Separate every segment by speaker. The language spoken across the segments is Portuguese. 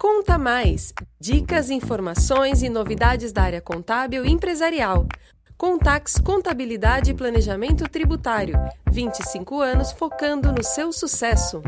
Speaker 1: Conta Mais! Dicas, informações e novidades da área contábil e empresarial. Contax Contabilidade e Planejamento Tributário. 25 anos focando no seu sucesso.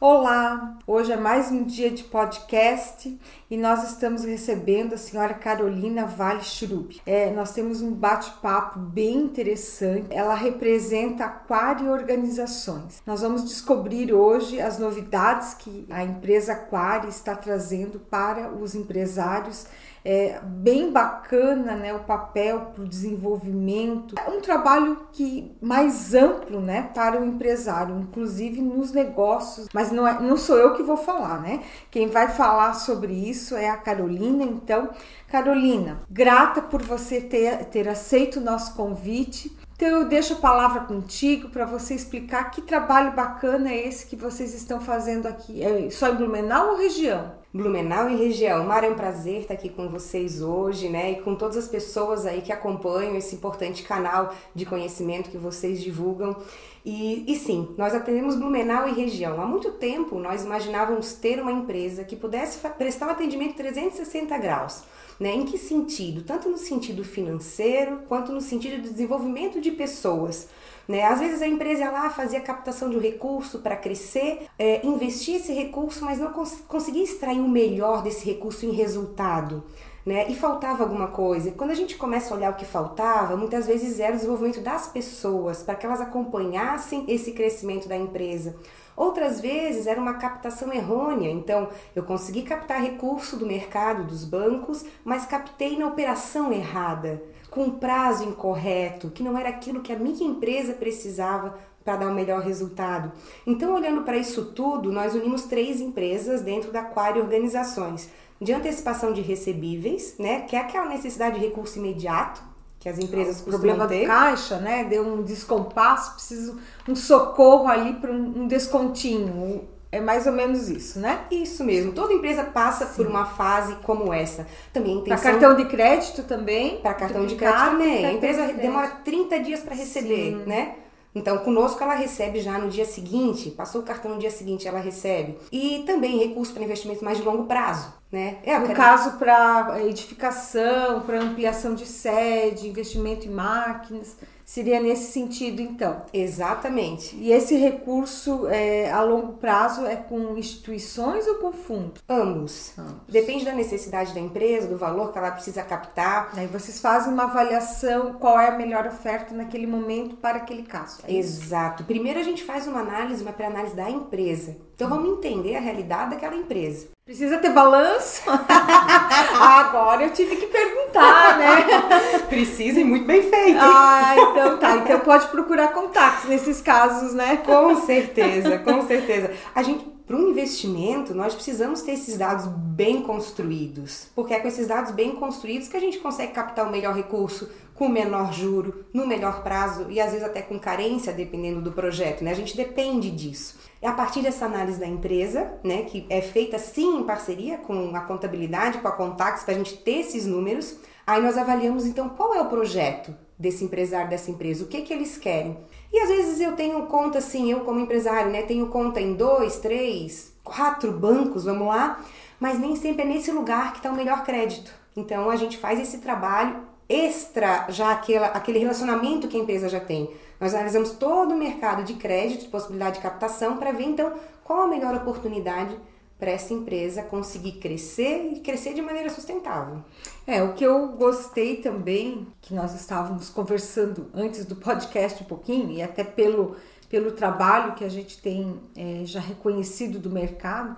Speaker 2: Olá, hoje é mais um dia de podcast e nós estamos recebendo a senhora Carolina Vale Churup. É, nós temos um bate-papo bem interessante. Ela representa Aquário Organizações. Nós vamos descobrir hoje as novidades que a empresa Aquário está trazendo para os empresários é bem bacana, né, o papel para o desenvolvimento. É um trabalho que mais amplo, né, para o empresário, inclusive nos negócios. Mas não é, não sou eu que vou falar, né? Quem vai falar sobre isso é a Carolina. Então, Carolina, grata por você ter, ter aceito o nosso convite. Então eu deixo a palavra contigo para você explicar que trabalho bacana é esse que vocês estão fazendo aqui. É só em Blumenau ou região?
Speaker 3: Blumenau e região. Mar, é um prazer estar aqui com vocês hoje, né? E com todas as pessoas aí que acompanham esse importante canal de conhecimento que vocês divulgam. E, e sim, nós atendemos Blumenau e região. Há muito tempo nós imaginávamos ter uma empresa que pudesse prestar um atendimento 360 graus. Né? Em que sentido? Tanto no sentido financeiro quanto no sentido de desenvolvimento de pessoas. Né? Às vezes a empresa ia lá fazia captação de um recurso para crescer, é, investir esse recurso, mas não cons conseguia extrair o melhor desse recurso em resultado. Né? E faltava alguma coisa. Quando a gente começa a olhar o que faltava, muitas vezes era o desenvolvimento das pessoas, para que elas acompanhassem esse crescimento da empresa. Outras vezes era uma captação errônea, então eu consegui captar recurso do mercado, dos bancos, mas captei na operação errada, com prazo incorreto, que não era aquilo que a minha empresa precisava para dar o melhor resultado. Então, olhando para isso tudo, nós unimos três empresas dentro da Aquário Organizações. De antecipação de recebíveis, né, que é aquela necessidade de recurso imediato, que as empresas
Speaker 2: o problema ter. caixa, né? Deu um descompasso, preciso um socorro ali para um, um, descontinho. É mais ou menos isso, né?
Speaker 3: Isso mesmo. Toda empresa passa Sim. por uma fase como essa. Também
Speaker 2: intenção... Para cartão de crédito também?
Speaker 3: Para cartão de crédito também. A empresa de demora 30 dias para receber, Sim. né? Então, conosco ela recebe já no dia seguinte, passou o cartão no dia seguinte, ela recebe. E também recurso para investimento mais de longo prazo. Né?
Speaker 2: É, no quero... caso, para edificação, para ampliação de sede, investimento em máquinas. Seria nesse sentido, então.
Speaker 3: Exatamente.
Speaker 2: E esse recurso é, a longo prazo é com instituições ou com fundos?
Speaker 3: Ambos. Ambos. Depende da necessidade da empresa, do valor que ela precisa captar.
Speaker 2: Aí vocês fazem uma avaliação qual é a melhor oferta naquele momento para aquele caso.
Speaker 3: É Exato. Primeiro a gente faz uma análise, uma pré-análise da empresa. Então vamos entender a realidade daquela empresa.
Speaker 2: Precisa ter balanço? Agora eu tive que perguntar, né?
Speaker 3: Precisa e muito bem feito.
Speaker 2: Ah, então tá. Então pode procurar contatos nesses casos, né?
Speaker 3: Com certeza, com certeza. A gente para um investimento, nós precisamos ter esses dados bem construídos, porque é com esses dados bem construídos que a gente consegue captar o melhor recurso com menor juro, no melhor prazo e às vezes até com carência, dependendo do projeto, né? A gente depende disso. É a partir dessa análise da empresa, né, que é feita sim em parceria com a contabilidade, com a Contax, para a gente ter esses números, aí nós avaliamos então qual é o projeto desse empresário, dessa empresa, o que que eles querem. E às vezes eu tenho conta assim, eu como empresário, né, tenho conta em dois, três, quatro bancos, vamos lá, mas nem sempre é nesse lugar que está o melhor crédito. Então a gente faz esse trabalho extra já aquela, aquele relacionamento que a empresa já tem. Nós analisamos todo o mercado de crédito, de possibilidade de captação, para ver então qual a melhor oportunidade para essa empresa conseguir crescer e crescer de maneira sustentável.
Speaker 2: É, o que eu gostei também, que nós estávamos conversando antes do podcast um pouquinho, e até pelo, pelo trabalho que a gente tem é, já reconhecido do mercado,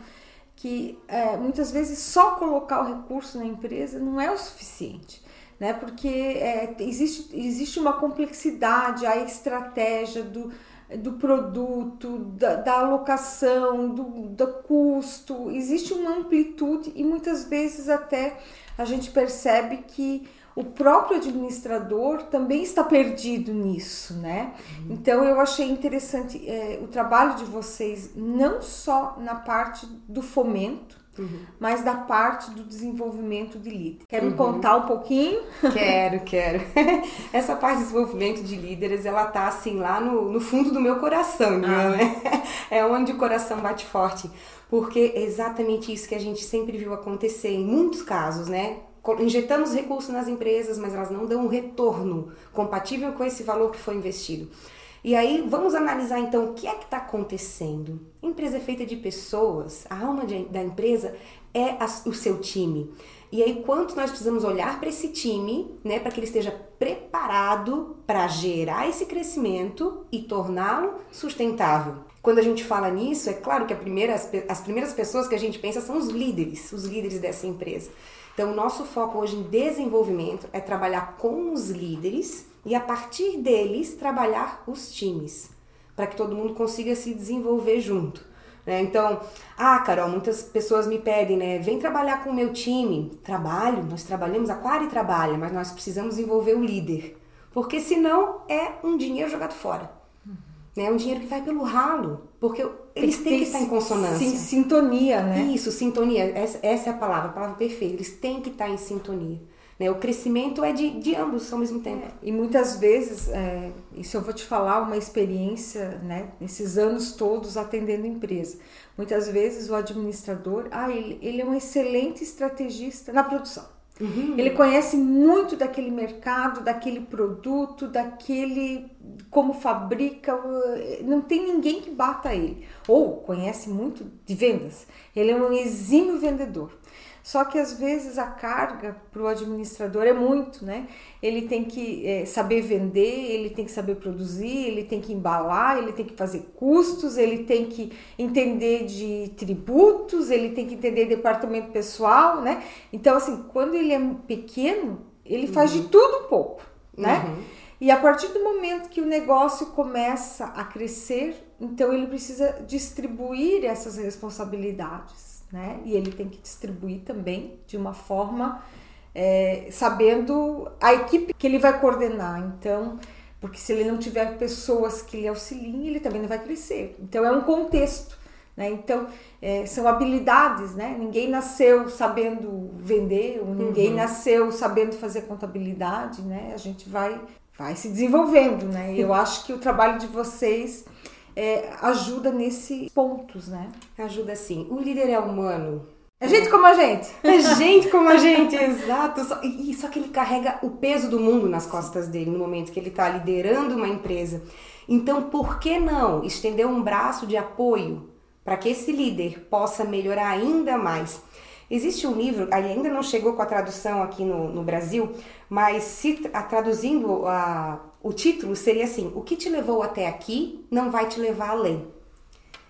Speaker 2: que é, muitas vezes só colocar o recurso na empresa não é o suficiente. Né? Porque é, existe, existe uma complexidade, a estratégia do, do produto, da, da alocação, do, do custo, existe uma amplitude e muitas vezes até a gente percebe que o próprio administrador também está perdido nisso, né? Uhum. Então eu achei interessante é, o trabalho de vocês não só na parte do fomento, uhum. mas da parte do desenvolvimento de líder. Quer uhum. me contar um pouquinho?
Speaker 3: Quero, quero. Essa parte de desenvolvimento de líderes, ela tá assim lá no, no fundo do meu coração, ah. né? É onde o coração bate forte, porque é exatamente isso que a gente sempre viu acontecer em muitos casos, né? Injetamos recursos nas empresas, mas elas não dão um retorno compatível com esse valor que foi investido. E aí vamos analisar então o que é que está acontecendo. A empresa é feita de pessoas, a alma de, da empresa é a, o seu time. E aí quanto nós precisamos olhar para esse time, né, para que ele esteja preparado para gerar esse crescimento e torná-lo sustentável. Quando a gente fala nisso, é claro que primeira, as, as primeiras pessoas que a gente pensa são os líderes, os líderes dessa empresa. Então, o nosso foco hoje em desenvolvimento é trabalhar com os líderes e a partir deles trabalhar os times, para que todo mundo consiga se desenvolver junto. Né? Então, ah, Carol, muitas pessoas me pedem, né? Vem trabalhar com o meu time. Trabalho, nós trabalhamos, a Quari trabalha, mas nós precisamos envolver o líder. Porque senão é um dinheiro jogado fora. Né? É um dinheiro que vai pelo ralo. Porque eles têm que, estar em consonância.
Speaker 2: Sim, sintonia, né?
Speaker 3: Isso, sintonia. Essa, essa é a palavra, a palavra perfeita. Eles têm que estar em sintonia. Né? O crescimento é de, de ambos ao mesmo tempo. É,
Speaker 2: e muitas vezes, é, isso eu vou te falar, uma experiência, né, nesses anos todos atendendo empresa. Muitas vezes o administrador, ah, ele, ele é um excelente estrategista na produção. Uhum. Ele conhece muito daquele mercado, daquele produto, daquele como fabrica, não tem ninguém que bata ele. Ou conhece muito de vendas. Ele é um exímio vendedor. Só que às vezes a carga para o administrador é muito, né? Ele tem que é, saber vender, ele tem que saber produzir, ele tem que embalar, ele tem que fazer custos, ele tem que entender de tributos, ele tem que entender departamento pessoal, né? Então, assim, quando ele é pequeno, ele faz uhum. de tudo um pouco, né? Uhum. E a partir do momento que o negócio começa a crescer, então ele precisa distribuir essas responsabilidades né? E ele tem que distribuir também de uma forma é, sabendo a equipe que ele vai coordenar. Então, porque se ele não tiver pessoas que lhe auxiliem, ele também não vai crescer. Então, é um contexto. Né? Então, é, são habilidades, né? Ninguém nasceu sabendo vender, ou ninguém uhum. nasceu sabendo fazer contabilidade, né? A gente vai, vai se desenvolvendo, né? Eu acho que o trabalho de vocês é, ajuda nesses pontos, né?
Speaker 3: Ajuda sim. O líder é humano.
Speaker 2: É gente como a gente.
Speaker 3: É gente como a gente, exato. Só, e só que ele carrega o peso do mundo nas costas dele no momento que ele está liderando uma empresa. Então, por que não estender um braço de apoio para que esse líder possa melhorar ainda mais? Existe um livro, ainda não chegou com a tradução aqui no, no Brasil, mas se a, traduzindo a, o título seria assim: O que te levou até aqui não vai te levar além.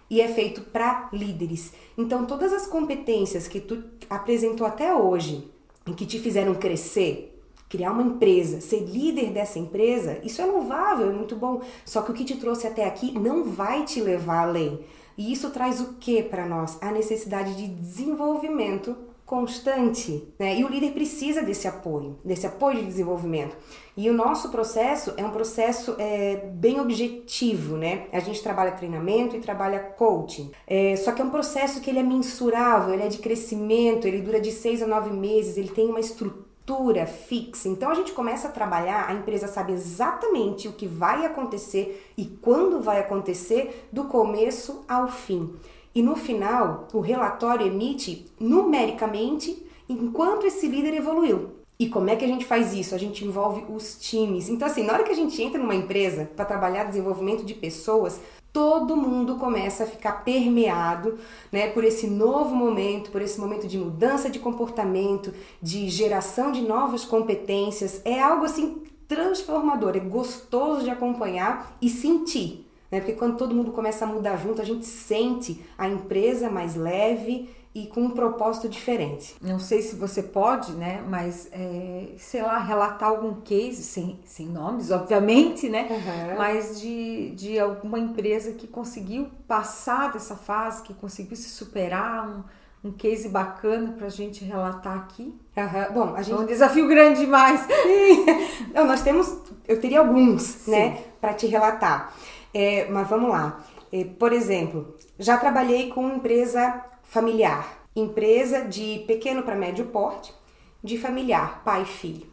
Speaker 3: E é feito para líderes. Então, todas as competências que tu apresentou até hoje e que te fizeram crescer, criar uma empresa, ser líder dessa empresa, isso é louvável, é muito bom. Só que o que te trouxe até aqui não vai te levar além. E isso traz o que para nós? A necessidade de desenvolvimento constante, né? E o líder precisa desse apoio, desse apoio de desenvolvimento. E o nosso processo é um processo é, bem objetivo, né? A gente trabalha treinamento e trabalha coaching. É, só que é um processo que ele é mensurável, ele é de crescimento, ele dura de seis a nove meses, ele tem uma estrutura estrutura fixa. Então a gente começa a trabalhar, a empresa sabe exatamente o que vai acontecer e quando vai acontecer, do começo ao fim. E no final, o relatório emite numericamente enquanto esse líder evoluiu. E como é que a gente faz isso? A gente envolve os times. Então, assim, na hora que a gente entra numa empresa para trabalhar desenvolvimento de pessoas, todo mundo começa a ficar permeado né, por esse novo momento, por esse momento de mudança de comportamento, de geração de novas competências. É algo assim transformador, é gostoso de acompanhar e sentir. Né? Porque quando todo mundo começa a mudar junto, a gente sente a empresa mais leve e com um propósito diferente.
Speaker 2: Não sei se você pode, né? Mas, é, sei lá, relatar algum case, sem, sem nomes, obviamente, né? Uhum. Mas de, de alguma empresa que conseguiu passar dessa fase, que conseguiu se superar, um, um case bacana para a gente relatar aqui.
Speaker 3: Uhum. Bom, a gente...
Speaker 2: É um desafio grande demais.
Speaker 3: Não, nós temos, eu teria alguns, Sim. né, para te relatar. É, mas vamos lá. É, por exemplo, já trabalhei com empresa familiar. empresa de pequeno para médio porte, de familiar, pai e filho,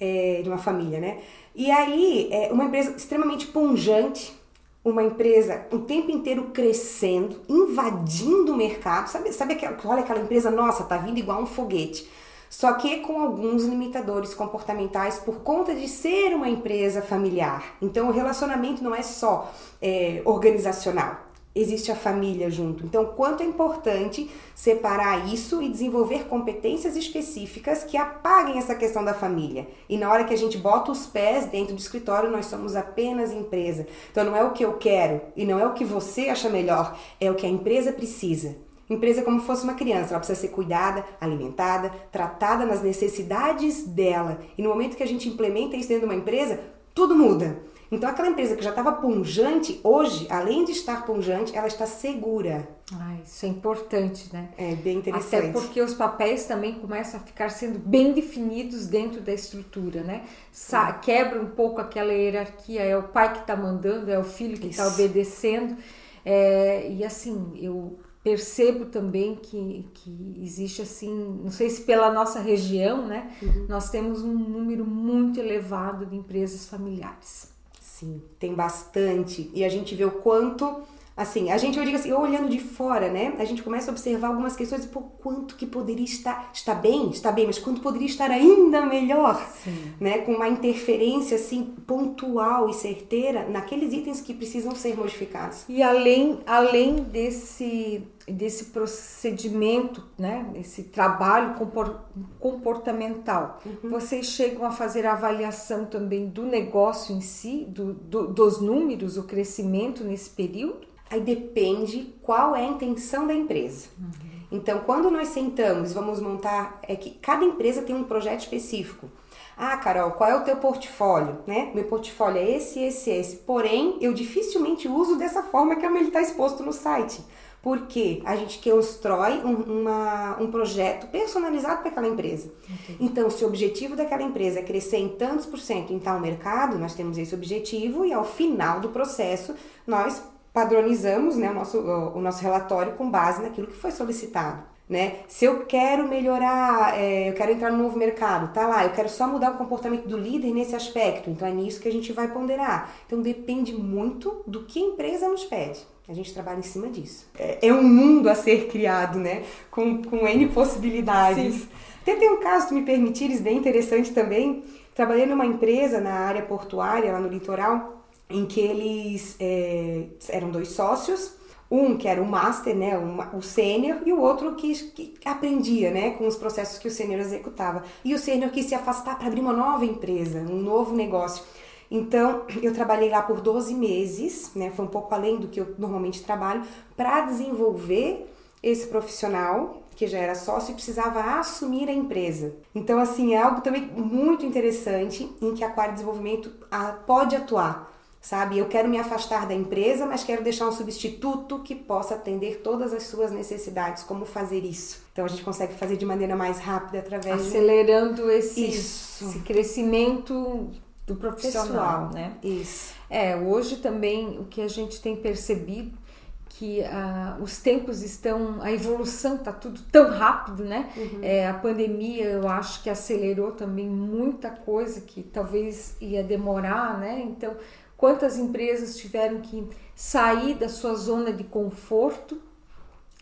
Speaker 3: é, de uma família, né? E aí, é uma empresa extremamente punjante, uma empresa o tempo inteiro crescendo, invadindo o mercado, sabe, sabe aquela, olha aquela empresa, nossa, tá vindo igual um foguete. Só que com alguns limitadores comportamentais por conta de ser uma empresa familiar. Então o relacionamento não é só é, organizacional, existe a família junto. Então, quanto é importante separar isso e desenvolver competências específicas que apaguem essa questão da família. E na hora que a gente bota os pés dentro do escritório, nós somos apenas empresa. Então, não é o que eu quero e não é o que você acha melhor, é o que a empresa precisa. Empresa é como se fosse uma criança, ela precisa ser cuidada, alimentada, tratada nas necessidades dela. E no momento que a gente implementa isso dentro de uma empresa, tudo muda. Então, aquela empresa que já estava punjante, hoje, além de estar punjante, ela está segura.
Speaker 2: Ah, isso é importante, né?
Speaker 3: É bem interessante.
Speaker 2: Até porque os papéis também começam a ficar sendo bem definidos dentro da estrutura, né? Sa quebra um pouco aquela hierarquia, é o pai que está mandando, é o filho que está obedecendo. É, e assim, eu percebo também que, que existe assim, não sei se pela nossa região, né? Uhum. Nós temos um número muito elevado de empresas familiares.
Speaker 3: Sim, tem bastante. E a gente vê o quanto, assim, a gente, eu digo assim, olhando de fora, né? A gente começa a observar algumas questões e, pô, quanto que poderia estar, está bem, está bem, mas quanto poderia estar ainda melhor, Sim. né? Com uma interferência, assim, pontual e certeira naqueles itens que precisam ser modificados.
Speaker 2: E além, além desse desse procedimento, né, esse trabalho comportamental. Uhum. Vocês chegam a fazer a avaliação também do negócio em si, do, do, dos números, o crescimento nesse período?
Speaker 3: Aí depende qual é a intenção da empresa. Uhum. Então, quando nós sentamos, vamos montar, é que cada empresa tem um projeto específico. Ah, Carol, qual é o teu portfólio? Né? Meu portfólio é esse, esse, esse. Porém, eu dificilmente uso dessa forma que ele está exposto no site porque a gente constrói um, uma, um projeto personalizado para aquela empresa. Okay. Então, se o objetivo daquela empresa é crescer em tantos por cento em tal mercado, nós temos esse objetivo e ao final do processo nós padronizamos né, o, nosso, o, o nosso relatório com base naquilo que foi solicitado. Né? Se eu quero melhorar, é, eu quero entrar no novo mercado, tá lá, eu quero só mudar o comportamento do líder nesse aspecto, então é nisso que a gente vai ponderar. Então depende muito do que a empresa nos pede. A gente trabalha em cima disso. É, é um mundo a ser criado, né? Com, com N possibilidades. Sim. Até tem um caso, se me permitires, bem interessante também. Trabalhei numa empresa na área portuária, lá no litoral, em que eles é, eram dois sócios. Um que era o master, né, o, o sênior, e o outro que, que aprendia, né, com os processos que o sênior executava. E o sênior quis se afastar para abrir uma nova empresa, um novo negócio. Então, eu trabalhei lá por 12 meses, né? Foi um pouco além do que eu normalmente trabalho, para desenvolver esse profissional que já era sócio e precisava assumir a empresa. Então, assim, é algo também muito interessante em que a Aquário Desenvolvimento pode atuar, sabe? Eu quero me afastar da empresa, mas quero deixar um substituto que possa atender todas as suas necessidades. Como fazer isso? Então, a gente consegue fazer de maneira mais rápida através
Speaker 2: acelerando esse, esse crescimento do profissional, Pessoal, né?
Speaker 3: Isso.
Speaker 2: É, hoje também o que a gente tem percebido que uh, os tempos estão, a evolução está tudo tão rápido, né? Uhum. É, a pandemia eu acho que acelerou também muita coisa que talvez ia demorar, né? Então, quantas empresas tiveram que sair da sua zona de conforto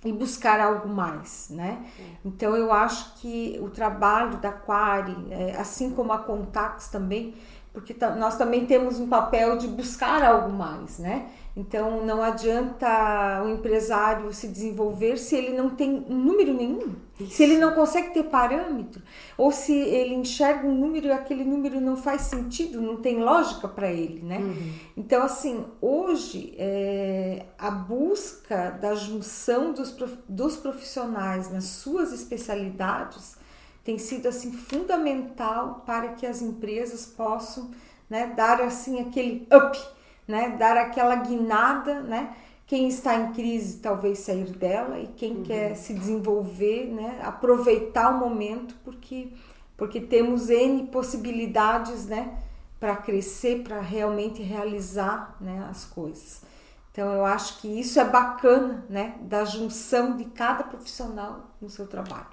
Speaker 2: e buscar algo mais, né? Então eu acho que o trabalho da Quari, é, assim como a Contax também, porque nós também temos um papel de buscar algo mais, né? Então não adianta o empresário se desenvolver se ele não tem número nenhum, Isso. se ele não consegue ter parâmetro, ou se ele enxerga um número e aquele número não faz sentido, não tem lógica para ele, né? Uhum. Então assim, hoje é, a busca da junção dos, dos profissionais nas suas especialidades tem sido assim fundamental para que as empresas possam né, dar assim aquele up, né, dar aquela guinada, né? Quem está em crise talvez sair dela e quem uhum. quer se desenvolver, né, aproveitar o momento porque porque temos n possibilidades, né, para crescer, para realmente realizar, né, as coisas. Então eu acho que isso é bacana, né, da junção de cada profissional no seu trabalho.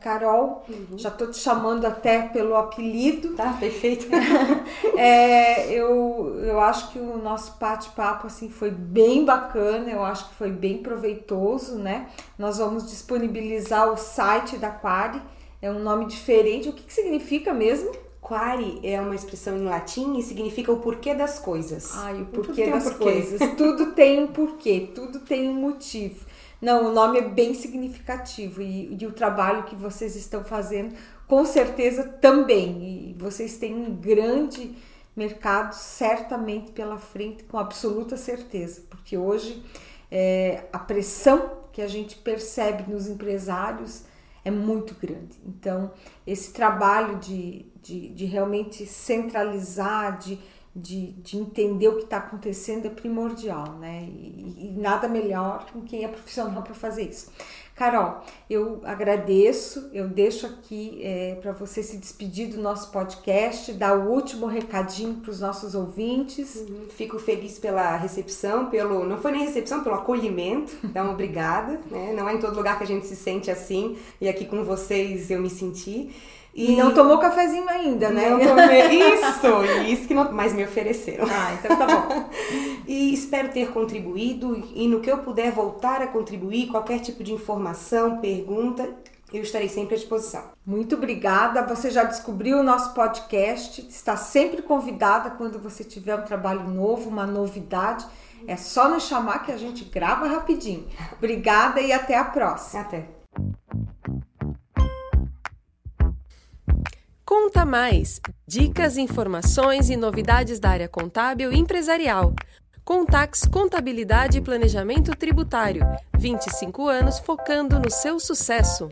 Speaker 2: Carol, uhum. já estou te chamando até pelo apelido.
Speaker 3: Tá, perfeito.
Speaker 2: é, eu, eu acho que o nosso bate-papo assim, foi bem bacana, eu acho que foi bem proveitoso, né? Nós vamos disponibilizar o site da Quari, é um nome diferente. O que, que significa mesmo?
Speaker 3: Quare é uma expressão em latim e significa o porquê das coisas.
Speaker 2: Ai, o porquê das um porquê. coisas. tudo tem um porquê, tudo tem um motivo. Não, o nome é bem significativo e, e o trabalho que vocês estão fazendo, com certeza também. E vocês têm um grande mercado certamente pela frente, com absoluta certeza, porque hoje é, a pressão que a gente percebe nos empresários é muito grande. Então, esse trabalho de, de, de realmente centralizar, de, de, de, entender o que está acontecendo é primordial, né? E, e, nada melhor com quem é profissional para fazer isso. Carol, eu agradeço, eu deixo aqui é, para você se despedir do nosso podcast, dar o último recadinho para os nossos ouvintes.
Speaker 3: Uhum. Fico feliz pela recepção, pelo não foi nem recepção, pelo acolhimento. Então, obrigada. Né? Não é em todo lugar que a gente se sente assim e aqui com vocês eu me senti.
Speaker 2: E, e não tomou cafezinho ainda, né?
Speaker 3: Não tomei. Isso, isso que não, mas me ofereceram.
Speaker 2: Ah, então tá bom.
Speaker 3: e espero ter contribuído e no que eu puder voltar a contribuir, qualquer tipo de informação, pergunta, eu estarei sempre à disposição.
Speaker 2: Muito obrigada. Você já descobriu o nosso podcast. Está sempre convidada quando você tiver um trabalho novo, uma novidade. É só nos chamar que a gente grava rapidinho. Obrigada e até a próxima.
Speaker 3: Até.
Speaker 1: Conta Mais! Dicas, informações e novidades da área contábil e empresarial. Contax Contabilidade e Planejamento Tributário. 25 anos focando no seu sucesso.